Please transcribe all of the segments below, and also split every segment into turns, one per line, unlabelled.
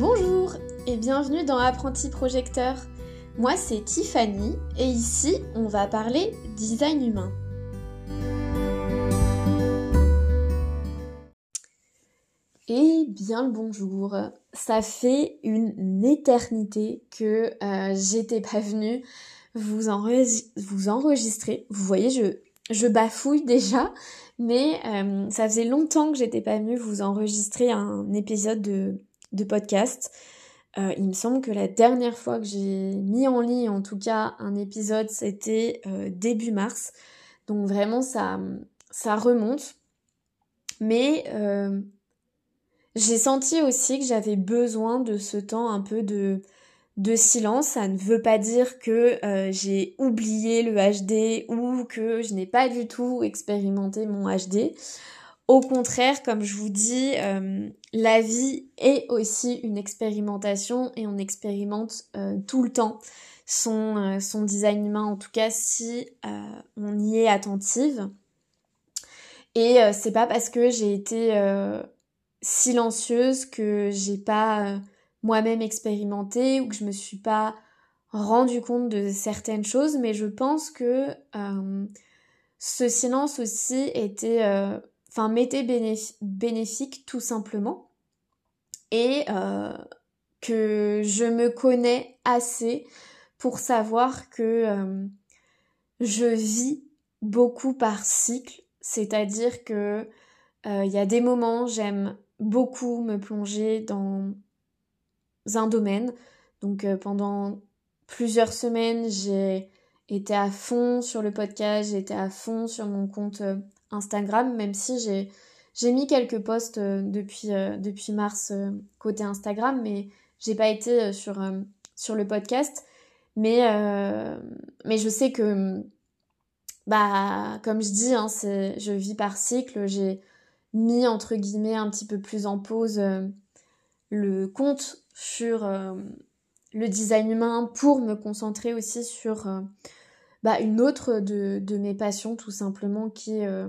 Bonjour et bienvenue dans Apprenti Projecteur. Moi c'est Tiffany et ici on va parler design humain. Et bien le bonjour. Ça fait une éternité que euh, j'étais pas venue vous, vous enregistrer. Vous voyez, je, je bafouille déjà, mais euh, ça faisait longtemps que j'étais pas venue vous enregistrer un épisode de, de podcast. Euh, il me semble que la dernière fois que j'ai mis en ligne, en tout cas, un épisode, c'était euh, début mars. Donc vraiment, ça, ça remonte. Mais euh, j'ai senti aussi que j'avais besoin de ce temps un peu de, de silence. Ça ne veut pas dire que j'ai oublié le HD ou que je n'ai pas du tout expérimenté mon HD. Au contraire, comme je vous dis, euh, la vie est aussi une expérimentation et on expérimente euh, tout le temps son, euh, son design humain, en tout cas si on y est attentive. Et c'est pas parce que j'ai été silencieuse que j'ai pas moi-même expérimenté ou que je me suis pas rendu compte de certaines choses, mais je pense que ce silence aussi était enfin m'était bénéfique tout simplement et euh, que je me connais assez pour savoir que euh, je vis beaucoup par cycle, c'est-à-dire que euh, il y a des moments j'aime beaucoup me plonger dans un domaine. Donc pendant plusieurs semaines, j'ai été à fond sur le podcast, j'ai été à fond sur mon compte Instagram, même si j'ai mis quelques posts euh, depuis, euh, depuis mars euh, côté Instagram, mais j'ai pas été sur, sur le podcast. Mais, mais je sais que, bah, comme je dis, hein, je vis par cycle. J'ai mis, entre guillemets, un petit peu plus en pause le compte sur le design humain pour me concentrer aussi sur bah, une autre de, de, mes passions tout simplement qui est euh,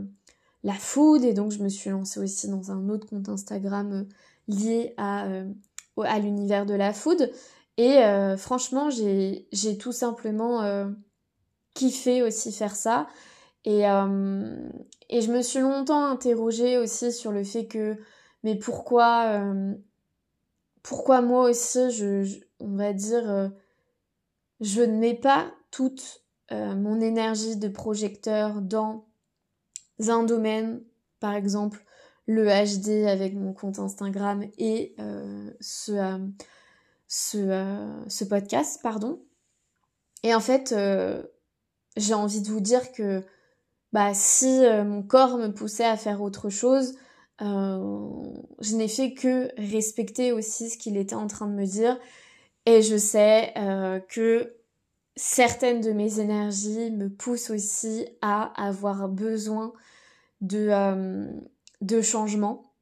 la food. Et donc je me suis lancée aussi dans un autre compte Instagram euh, lié à, euh, à l'univers de la food. Et franchement j'ai tout simplement kiffé aussi faire ça. Et, et je me suis longtemps interrogée aussi sur le fait que mais pourquoi pourquoi moi aussi je, je on va dire je ne mets pas toute euh, mon énergie de projecteur dans un domaine, par exemple le HD avec mon compte Instagram et euh, ce, euh, ce, ce, podcast, pardon. Et en fait, j'ai envie de vous dire que bah, si mon corps me poussait à faire autre chose, je n'ai fait que respecter aussi ce qu'il était en train de me dire. Et je sais que certaines de mes énergies me poussent aussi à avoir besoin de, euh, de changement.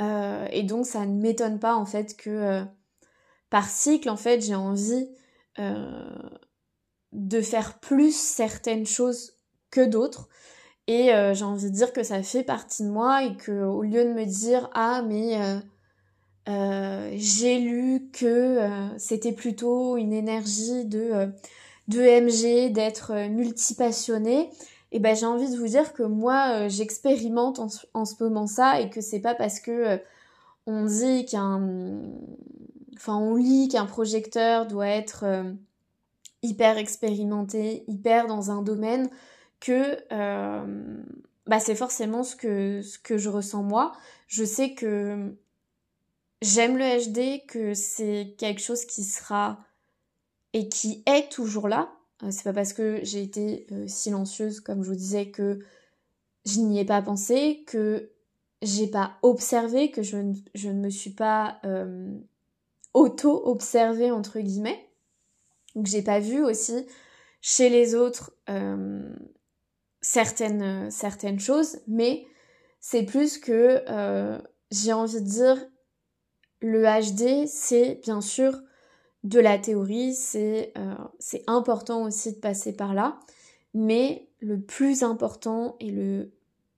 Euh, et donc ça ne m'étonne pas en fait que euh, par cycle en fait j'ai envie de faire plus certaines choses que d'autres. Et j'ai envie de dire que ça fait partie de moi et que au lieu de me dire ah mais euh, j'ai lu que euh, c'était plutôt une énergie de, euh, de MG, d'être multipassionné. Et ben j'ai envie de vous dire que moi j'expérimente en, en, ce moment ça et que c'est pas parce que on dit qu'un enfin on lit qu'un projecteur doit être hyper expérimenté, hyper dans un domaine que bah c'est forcément ce que ce que je ressens moi. Je sais que J'aime le HD, que c'est quelque chose qui sera et qui est toujours là. Euh, c'est pas parce que j'ai été euh, silencieuse, comme je vous disais, que je n'y ai pas pensé, que j'ai pas observé, que je, ne me suis pas euh, auto-observée, entre guillemets. Donc j'ai pas vu aussi chez les autres certaines, certaines choses, mais c'est plus que j'ai envie de dire le HD, c'est bien sûr de la théorie, c'est euh, important aussi de passer par là, mais le plus important et le...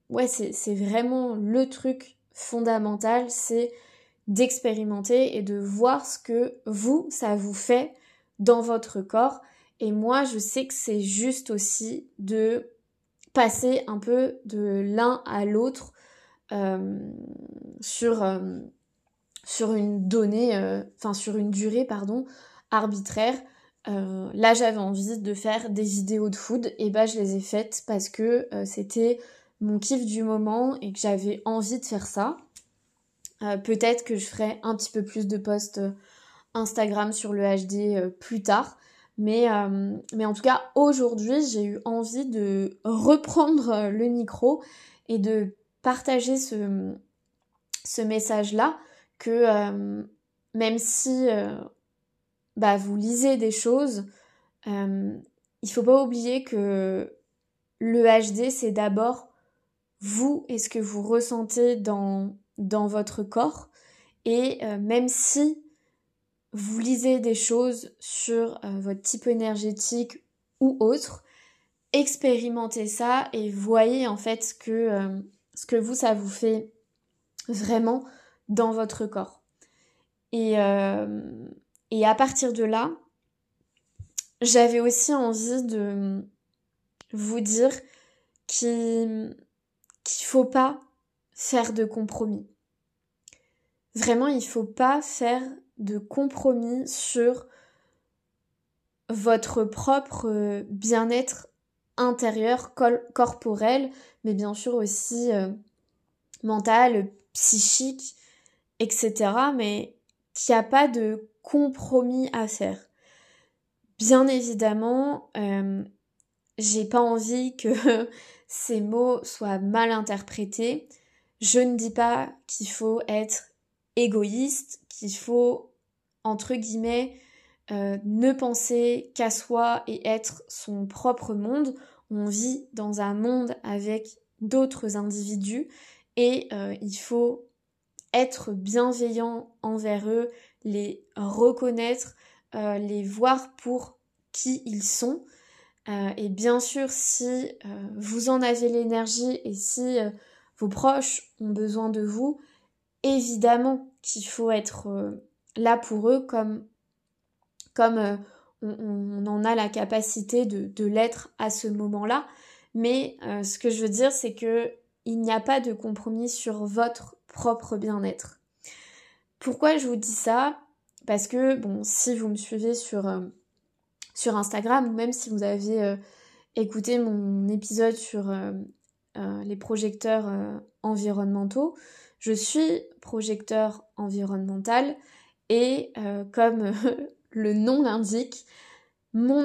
Ouais, c'est vraiment le truc fondamental, c'est d'expérimenter et de voir ce que vous, ça vous fait dans votre corps. Et moi, je sais que c'est juste aussi de passer un peu de l'un à l'autre euh, sur, euh, sur une donnée, euh, enfin sur une durée, pardon, arbitraire. là, j'avais envie de faire des vidéos de food, et bah je les ai faites parce que c'était mon kiff du moment et que j'avais envie de faire ça. Peut-être que je ferai un petit peu plus de posts Instagram sur le HD plus tard. Mais, mais en tout cas, aujourd'hui, j'ai eu envie de reprendre le micro et de partager ce, ce message-là que même si bah, vous lisez des choses, il faut pas oublier que le HD, c'est d'abord vous et ce que vous ressentez dans, dans votre corps. Et même si vous lisez des choses sur votre type énergétique ou autre, expérimentez ça et voyez en fait que ce que vous, ça vous fait vraiment dans votre corps. Et, euh, et à partir de là, j'avais aussi envie de vous dire qu'il ne faut pas faire de compromis. Vraiment, il faut pas faire de compromis sur votre propre bien-être intérieur, corporel, mais bien sûr aussi euh, mental, psychique, etc. Mais qu'il n'y a pas de compromis à faire. Bien évidemment, euh, j'ai pas envie que ces mots soient mal interprétés. Je ne dis pas qu'il faut être égoïste, qu'il faut, entre guillemets, euh, ne penser qu'à soi et être son propre monde. On vit dans un monde avec d'autres individus et euh, il faut être bienveillant envers eux, les reconnaître, euh, les voir pour qui ils sont. et bien sûr, si vous en avez l'énergie et si vos proches ont besoin de vous, évidemment qu'il faut être là pour eux comme comme euh, on, en a la capacité de, l'être à ce moment-là. Mais euh, ce que je veux dire, c'est que il n'y a pas de compromis sur votre propre bien-être. Pourquoi je vous dis ça? Parce que, bon, si vous me suivez sur, euh, sur Instagram, ou même si vous avez écouté mon épisode sur les projecteurs environnementaux, je suis projecteur environnemental et comme le nom l'indique, mon,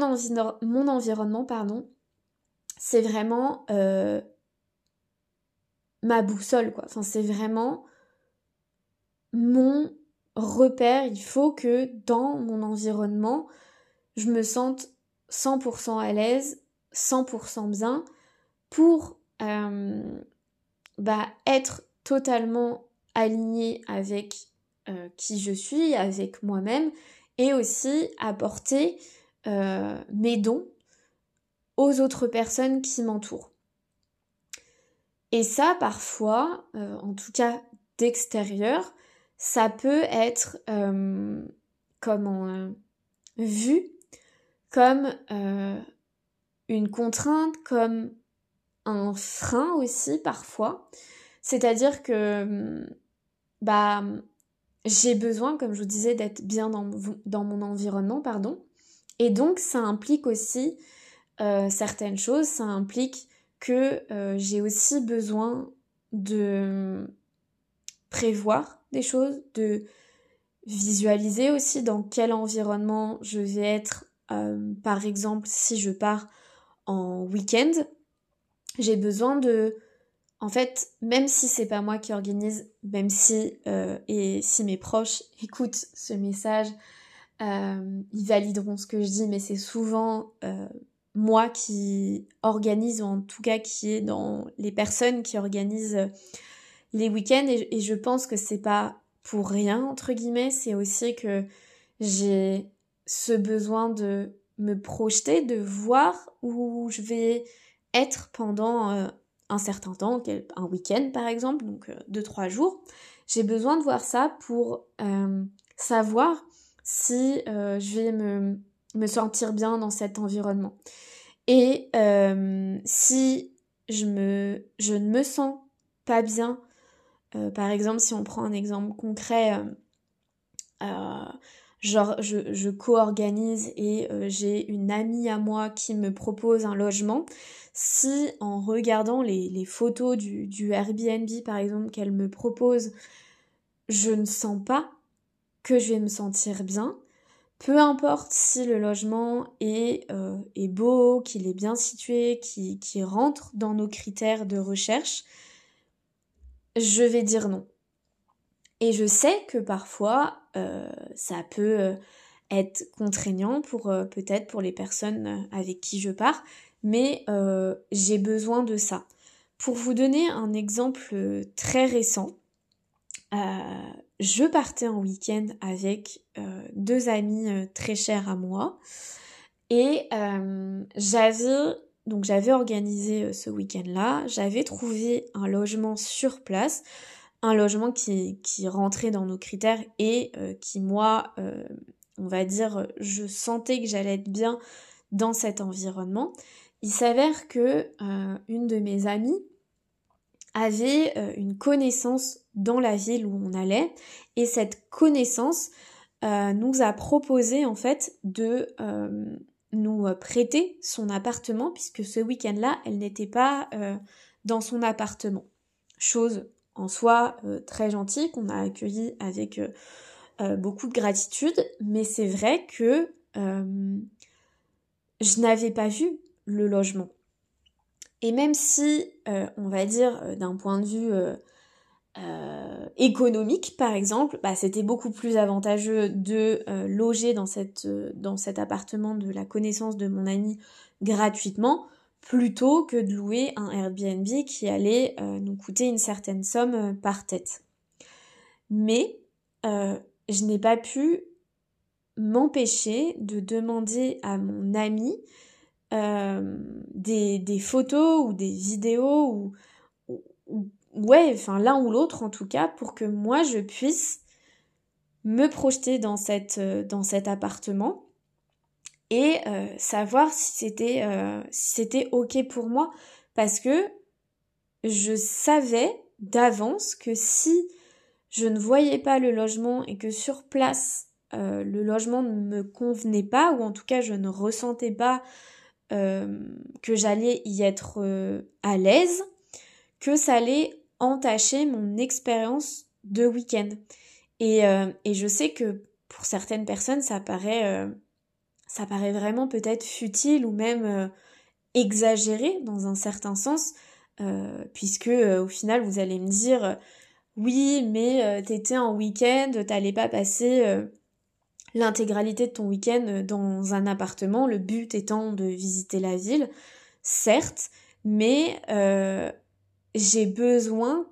mon, environnement, pardon, c'est vraiment euh, ma boussole, quoi. C'est vraiment mon repère. Il faut que dans mon environnement, je me sente 100% à l'aise, 100% bien, pour euh, bah, être totalement alignée avec euh, qui je suis, avec moi-même, et aussi apporter euh, mes dons aux autres personnes qui m'entourent. Et ça, parfois, euh, en tout cas d'extérieur, ça peut être euh, comment vu comme une contrainte, comme un frein aussi parfois. C'est-à-dire que bah j'ai besoin, comme je vous disais, d'être bien dans, dans, mon environnement, pardon. Et donc, ça implique aussi euh, certaines choses. Ça implique que euh, j'ai aussi besoin de prévoir des choses, de visualiser aussi dans quel environnement je vais être. Euh, par exemple, si je pars en week-end, j'ai besoin de en fait, même si c'est pas moi qui organise, même si euh, et si mes proches écoutent ce message, euh, ils valideront ce que je dis, mais c'est souvent euh, moi qui organise, ou en tout cas qui est dans les personnes qui organisent les week-ends, et, je pense que c'est pas pour rien entre guillemets, c'est aussi que j'ai ce besoin de me projeter, de voir où je vais être pendant un certain temps, un week-end par exemple, donc 2-3 jours. J'ai besoin de voir ça pour savoir si je vais me, me, sentir bien dans cet environnement. Et si je, me, je ne me sens pas bien, par exemple si on prend un exemple concret, genre je, je co-organise et euh, j'ai une amie à moi qui me propose un logement, si en regardant les, les photos du, du, Airbnb par exemple qu'elle me propose, je ne sens pas que je vais me sentir bien, peu importe si le logement est, euh, beau, qu'il est bien situé, qui, qui rentre dans nos critères de recherche, je vais dire non. Et je sais que parfois, euh, ça peut euh, être contraignant pour peut-être pour les personnes avec qui je pars, mais j'ai besoin de ça. Pour vous donner un exemple très récent, je partais en week-end avec deux amis très chers à moi et j'avais donc j'avais organisé ce week-end-là, j'avais trouvé un logement sur place un logement qui, qui rentrait dans nos critères et euh, qui moi, euh, on va dire, je sentais que j'allais être bien dans cet environnement. Il s'avère que euh, une de mes amies avait une connaissance dans la ville où on allait et cette connaissance nous a proposé en fait de nous prêter son appartement puisque ce week-end-là elle n'était pas dans son appartement. Chose en soi euh, très gentil, qu'on a accueilli avec euh, euh, beaucoup de gratitude, mais c'est vrai que je n'avais pas vu le logement. Et même si, on va dire, d'un point de vue économique, par exemple, bah, c'était beaucoup plus avantageux de loger dans, cet appartement de la connaissance de mon ami gratuitement plutôt que de louer un Airbnb qui allait euh, nous coûter une certaine somme euh, par tête. Mais euh, je n'ai pas pu m'empêcher de demander à mon ami des, photos ou des vidéos ou, ouais, enfin l'un ou l'autre en tout cas pour que moi je puisse me projeter dans cette dans cet appartement et euh, savoir si c'était euh, si c'était ok pour moi. Parce que je savais d'avance que si je ne voyais pas le logement et que sur place euh, le logement ne me convenait pas ou en tout cas je ne ressentais pas que j'allais y être à l'aise que ça allait entacher mon expérience de week-end. Et, et je sais que pour certaines personnes ça paraît ça paraît vraiment peut-être futile ou même euh, exagéré dans un certain sens, euh, puisque euh, au final vous allez me dire oui mais t'étais en week-end, t'allais pas passer l'intégralité de ton week-end dans un appartement, le but étant de visiter la ville, certes, mais j'ai besoin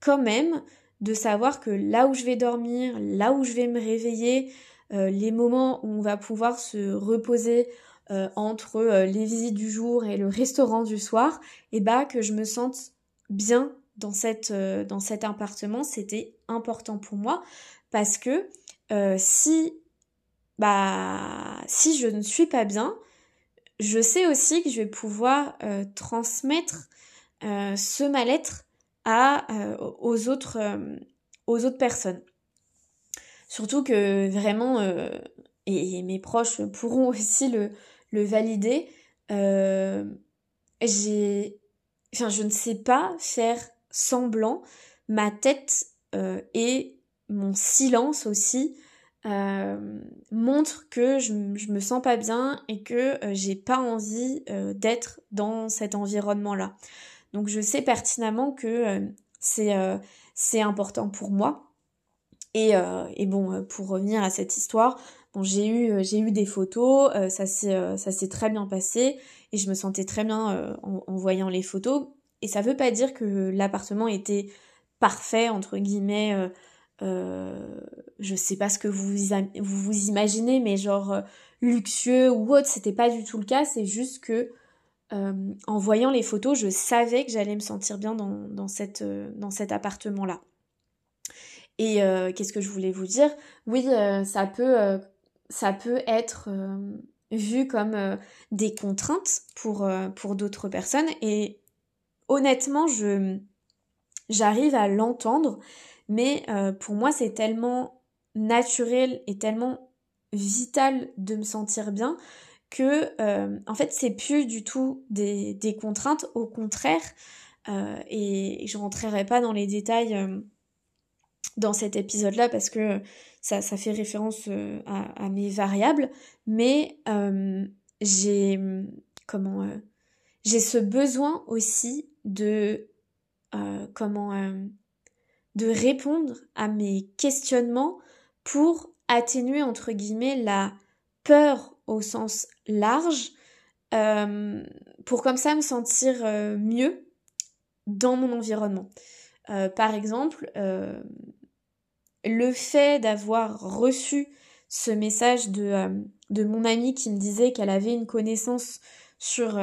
quand même de savoir que là où je vais dormir, là où je vais me réveiller, euh, les moments où on va pouvoir se reposer euh, entre euh, les visites du jour et le restaurant du soir, et bah que je me sente bien dans cette dans cet appartement, c'était important pour moi parce que si bah si je ne suis pas bien, je sais aussi que je vais pouvoir transmettre ce mal-être à aux autres aux autres personnes. Surtout que vraiment, euh, et, mes proches pourront aussi le, le valider, euh, j'ai, enfin, je ne sais pas faire semblant. Ma tête euh, et mon silence aussi euh, montrent que je, je me sens pas bien et que j'ai pas envie d'être dans cet environnement-là. Donc je sais pertinemment que c'est c'est important pour moi et, euh, bon, euh, pour revenir à cette histoire, j'ai eu, euh, des photos, ça s'est, ça s'est très bien passé et je me sentais très bien en, en, voyant les photos. Et ça veut pas dire que l'appartement était parfait entre guillemets. Euh, je sais pas ce que vous vous, imaginez, mais genre luxueux ou autre, c'était pas du tout le cas. C'est juste que en voyant les photos, je savais que j'allais me sentir bien dans, dans, cette, dans cet appartement-là. Et qu'est-ce que je voulais vous dire? Oui, ça peut ça peut être vu comme des contraintes pour, pour d'autres personnes. Et honnêtement, je j'arrive à l'entendre, mais pour moi, c'est tellement naturel et tellement vital de me sentir bien que en fait c'est plus du tout des, des contraintes. Au contraire et je rentrerai pas dans les détails dans cet épisode là parce que ça, ça fait référence à, mes variables mais j'ai comment j'ai ce besoin aussi de comment de répondre à mes questionnements pour atténuer entre guillemets la peur au sens large euh, pour comme ça me sentir euh, mieux dans mon environnement. Euh, par exemple, le fait d'avoir reçu ce message de, mon amie qui me disait qu'elle avait une connaissance sur,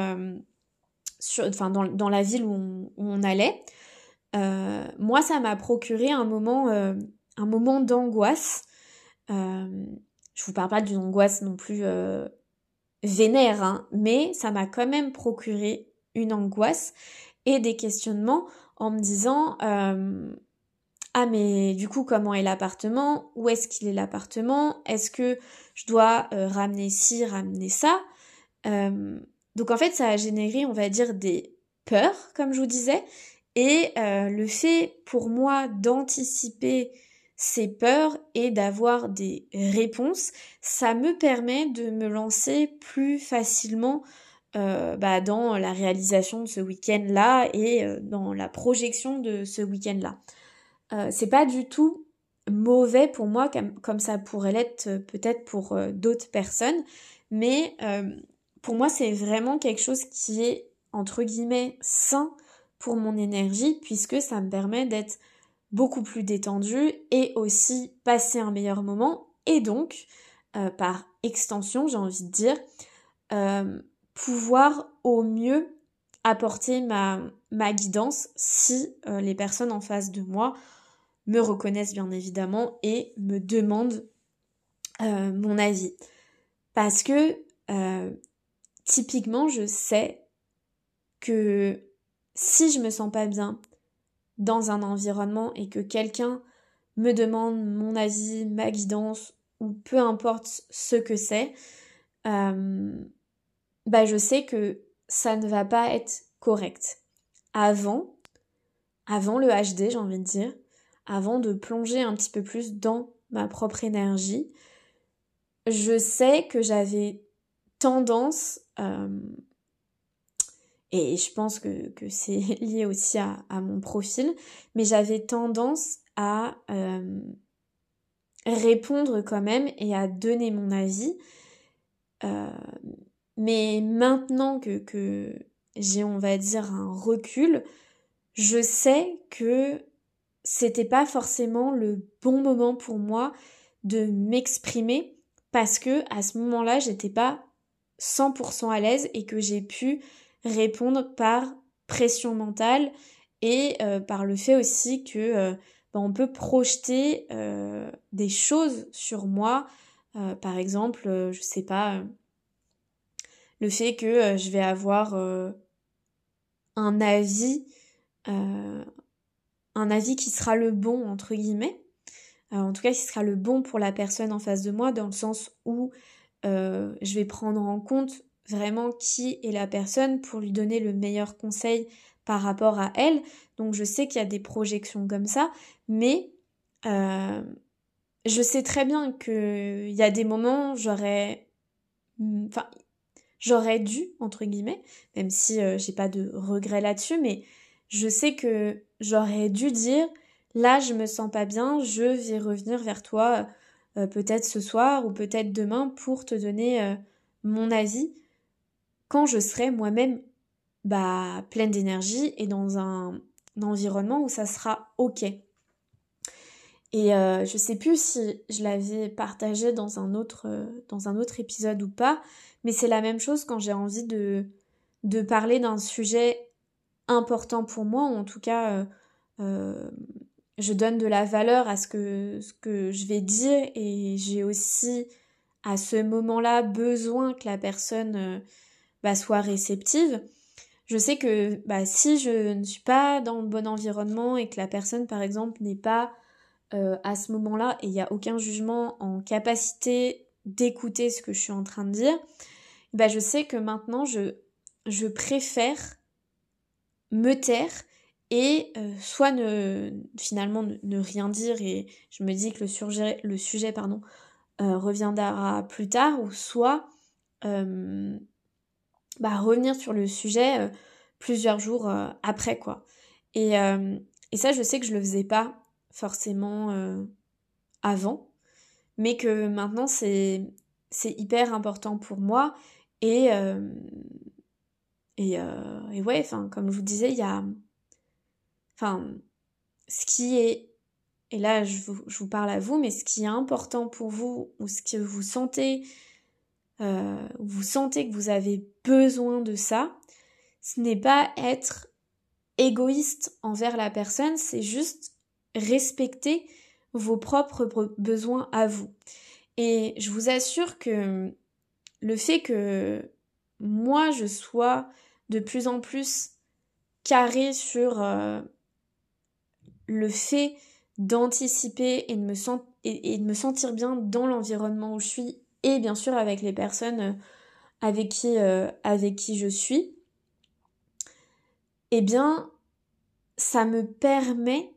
sur dans, la ville où on allait, moi ça m'a procuré un moment, un moment d'angoisse. Euh, je vous parle pas d'une angoisse non plus euh, vénère, hein, mais ça m'a quand même procuré une angoisse et des questionnements en me disant euh, ah mais du coup comment est l'appartement? Où est-ce qu'il est l'appartement? Est-ce que je dois ramener ci, ramener ça? Donc en fait ça a généré on va dire des peurs comme je vous disais et le fait pour moi d'anticiper ces peurs et d'avoir des réponses, ça me permet de me lancer plus facilement euh, bah, dans la réalisation de ce week-end-là et euh, dans la projection de ce week-end-là. Euh, c'est pas du tout mauvais pour moi comme, ça pourrait l'être peut-être pour d'autres personnes, mais pour moi c'est vraiment quelque chose qui est entre guillemets sain pour mon énergie puisque ça me permet d'être beaucoup plus détendu et aussi passer un meilleur moment. Et donc euh, par extension j'ai envie de dire euh, pouvoir au mieux apporter ma, ma guidance si euh, les personnes en face de moi me reconnaissent bien évidemment et me demandent mon avis. Parce que typiquement je sais que si je me sens pas bien dans un environnement et que quelqu'un me demande mon avis, ma guidance ou peu importe ce que c'est, euh, bah je sais que ça ne va pas être correct. Avant, avant le HD, j'ai envie de dire, avant de plonger un petit peu plus dans ma propre énergie, je sais que j'avais tendance euh, et je pense que, c'est lié aussi à, à, mon profil, mais j'avais tendance à euh, répondre quand même et à donner mon avis. Euh, mais maintenant que, que j'ai, on va dire, un recul, je sais que c'était pas forcément le bon moment pour moi de m'exprimer parce que à ce moment-là, j'étais pas 100% à l'aise et que j'ai pu répondre par pression mentale et euh, par le fait aussi que euh, ben, on peut projeter euh, des choses sur moi. Par exemple je sais pas le fait que je vais avoir un avis un avis qui sera le bon entre guillemets. En tout cas qui sera le bon pour la personne en face de moi dans le sens où je vais prendre en compte vraiment qui est la personne pour lui donner le meilleur conseil par rapport à elle. Donc je sais qu'il y a des projections comme ça, mais euh, je sais très bien qu'il y a des moments j'aurais, enfin j'aurais dû entre guillemets, même si euh, j'ai pas de regrets là-dessus, mais je sais que j'aurais dû dire là je me sens pas bien, je vais revenir vers toi euh, peut-être ce soir ou peut-être demain pour te donner mon avis quand je serai moi-même bah, pleine d'énergie et dans un, environnement où ça sera ok. Et euh, je sais plus si je l'avais partagé dans un autre dans un autre épisode ou pas, mais c'est la même chose quand j'ai envie de de parler d'un sujet important pour moi, ou en tout cas, euh, euh, je donne de la valeur à ce que, ce que je vais dire et j'ai aussi à ce moment-là besoin que la personne euh, bah, soit réceptive. Je sais que bah, si je ne suis pas dans le bon environnement et que la personne, par exemple, n'est pas à ce moment-là et il n'y a aucun jugement en capacité d'écouter ce que je suis en train de dire, bah, je sais que maintenant je, préfère me taire et euh, soit ne finalement ne, rien dire et je me dis que le sujet, euh, reviendra plus tard ou soit euh, bah, revenir sur le sujet plusieurs jours après quoi. Et, et ça je sais que je le faisais pas forcément avant mais que maintenant c'est hyper important pour moi et et, ouais comme je vous disais il y a enfin, ce qui est, et là je vous, parle à vous, mais ce qui est important pour vous, ou ce que vous sentez, euh, vous sentez que vous avez besoin de ça, ce n'est pas être égoïste envers la personne, c'est juste respecter vos propres besoins à vous. Et je vous assure que le fait que moi je sois de plus en plus carré sur euh, le fait d'anticiper et, de me et, de me sentir bien dans l'environnement où je suis et bien sûr avec les personnes euh, avec qui, euh, avec qui je suis, eh bien, ça me permet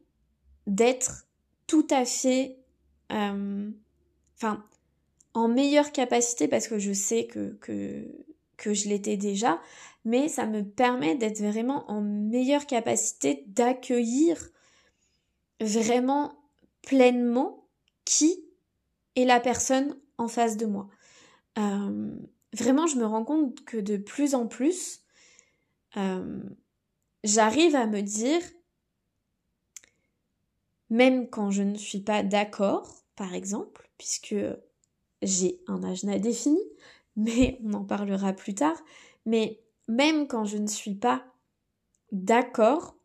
d'être tout à fait, euh, enfin, en meilleure capacité parce que je sais que, que, que je l'étais déjà, mais ça me permet d'être vraiment en meilleure capacité d'accueillir vraiment pleinement qui est la personne face de moi. Euh, vraiment, je me rends compte que de plus en plus, euh, j'arrive à me dire, même quand je ne suis pas d'accord, par exemple, puisque j'ai un âge défini, mais on en parlera plus tard, mais même quand je ne suis pas d'accord,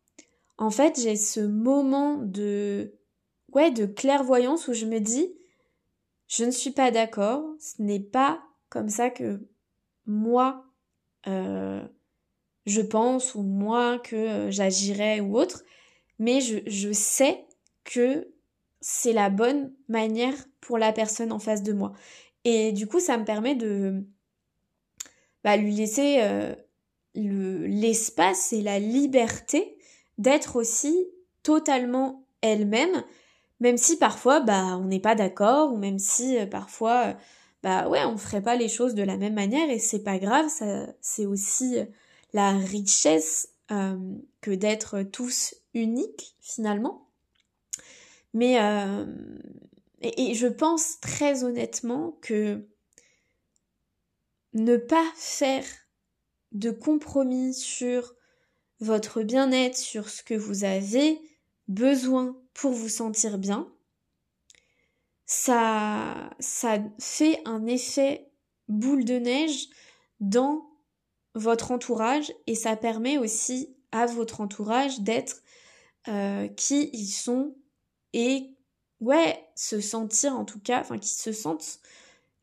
en fait, j'ai ce moment de ouais, de clairvoyance où je me dis je ne suis pas d'accord, ce n'est pas comme ça que moi euh, je pense ou moi que euh, j'agirais ou autre, mais je, je sais que c'est la bonne manière pour la personne en face de moi. Et du coup, ça me permet de bah, lui laisser euh, l'espace et la liberté d'être aussi totalement elle-même, même si parfois bah on n'est pas d'accord ou même si euh, parfois euh, bah ouais on ferait pas les choses de la même manière et c'est pas grave, ça c'est aussi euh, la richesse que d'être tous uniques finalement. Mais et, et je pense très honnêtement que ne pas faire de compromis sur votre bien-être, sur ce que vous avez besoin pour vous sentir bien, ça, ça fait un effet boule de neige dans votre entourage et ça permet aussi à votre entourage d'être euh, qui ils sont et ouais se sentir en tout cas enfin qui se sentent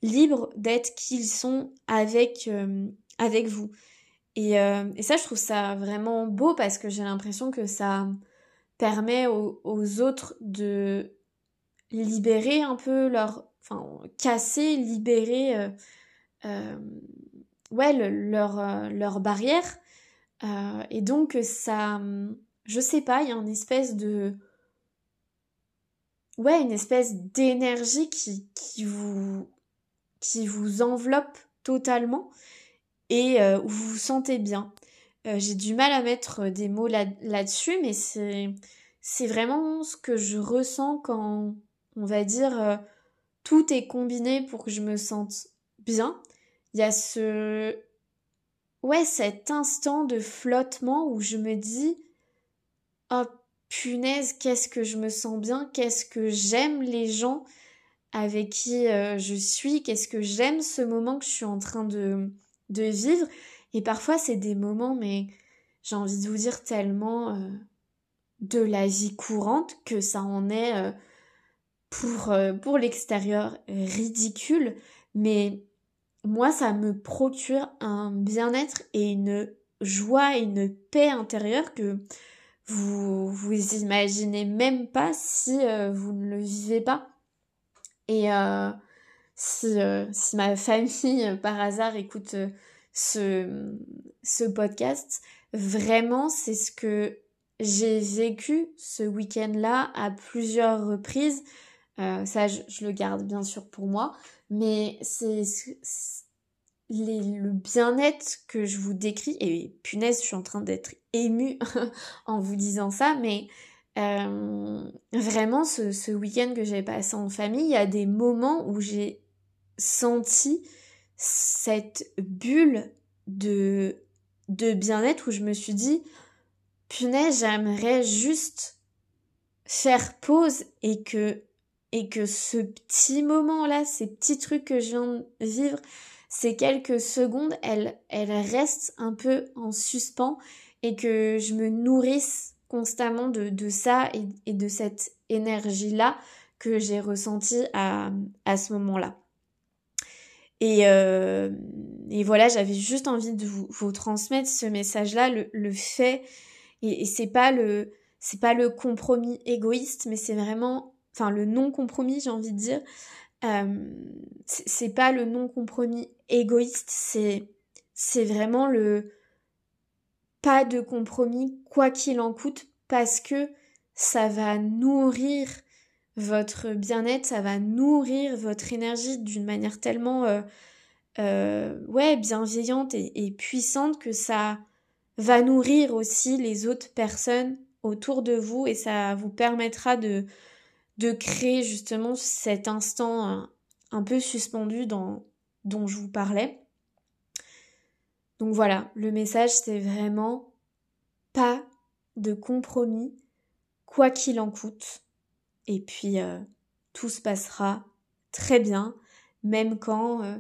libres d'être qui ils sont avec euh, avec vous. Et, euh, et, ça, je trouve ça vraiment beau parce que j'ai l'impression que ça permet aux, autres de libérer un peu leur... Enfin, casser, libérer... Euh, euh, ouais, leur, euh, leur barrière. Et donc, ça... Je sais pas, il y a une espèce de... Ouais, une espèce d'énergie qui, vous... qui vous enveloppe totalement et où vous vous sentez bien. Euh, j'ai du mal à mettre des mots là, dessus mais c'est, c'est vraiment ce que je ressens quand, on va dire, euh, tout est combiné pour que je me sente bien. Il y a ce, ouais, cet instant de flottement où je me dis, oh punaise, qu'est-ce que je me sens bien, qu'est-ce que j'aime les gens avec qui je suis, qu'est-ce que j'aime ce moment que je suis en train de, de vivre. Et parfois, c'est des moments, mais j'ai envie de vous dire tellement euh, de la vie courante que ça en est euh, pour, euh, pour l'extérieur ridicule. Mais moi, ça me procure un bien-être et une joie et une paix intérieure que vous vous imaginez même pas si vous ne le vivez pas. Et si, si ma famille par hasard écoute ce, ce podcast, vraiment, c'est ce que j'ai vécu ce week-end-là à plusieurs reprises. Euh, ça, je, le garde bien sûr pour moi, mais c'est le bien-être que je vous décris. Et punaise, je suis en train d'être émue en vous disant ça, mais euh, vraiment, ce, ce week-end que j'ai passé en famille, il y a des moments où j'ai senti cette bulle de, de bien-être où je me suis dit, punaise, j'aimerais juste faire pause et que, et que ce petit moment-là, ces petits trucs que je viens de vivre, ces quelques secondes, elles, elles restent un peu en suspens et que je me nourrisse constamment de, de ça et, et de cette énergie-là que j'ai ressentie à, à ce moment-là. Et, euh, et voilà, j'avais juste envie de vous, transmettre ce message-là, le, le, fait, et, c'est pas le, c'est pas le compromis égoïste, mais c'est vraiment, enfin le non-compromis, j'ai envie de dire. Euh, c'est pas le non-compromis égoïste, c'est, c'est vraiment le pas de compromis quoi qu'il en coûte, parce que ça va nourrir votre bien-être, ça va nourrir votre énergie d'une manière tellement euh, euh, ouais bienveillante et, puissante que ça va nourrir aussi les autres personnes autour de vous et ça vous permettra de de créer justement cet instant un, un peu suspendu dans, dont je vous parlais. Donc voilà, le message c'est vraiment pas de compromis, quoi qu'il en coûte. Et puis euh, tout se passera très bien, même quand euh,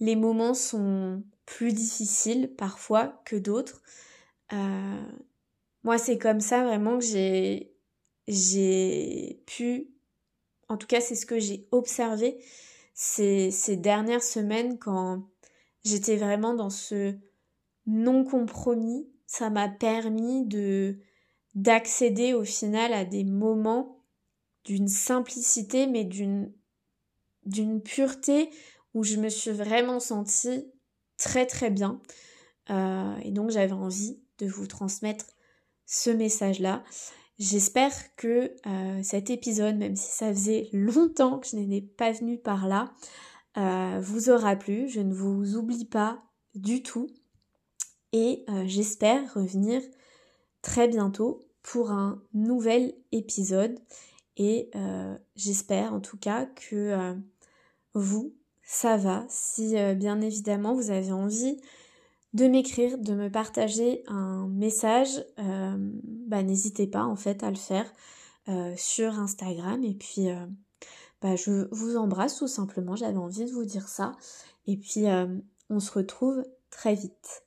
les moments sont plus difficiles parfois que d'autres. Euh, moi, c'est comme ça vraiment que j'ai pu, en tout cas, c'est ce que j'ai observé ces, ces dernières semaines quand j'étais vraiment dans ce non compromis. Ça m'a permis de d'accéder au final à des moments d'une simplicité, mais d'une d'une pureté où je me suis vraiment sentie très très bien. Euh, et donc j'avais envie de vous transmettre ce message-là. J'espère que euh, cet épisode, même si ça faisait longtemps que je n'étais pas venue par là, euh, vous aura plu. Je ne vous oublie pas du tout. Et j'espère revenir très bientôt pour un nouvel épisode. Et euh, j'espère en tout cas que euh, vous, ça va. Si euh, bien évidemment vous avez envie de m'écrire, de me partager un message, bah, n'hésitez pas en fait à le faire sur Instagram. Et puis bah, je vous embrasse tout simplement, j'avais envie de vous dire ça. Et puis on se retrouve très vite.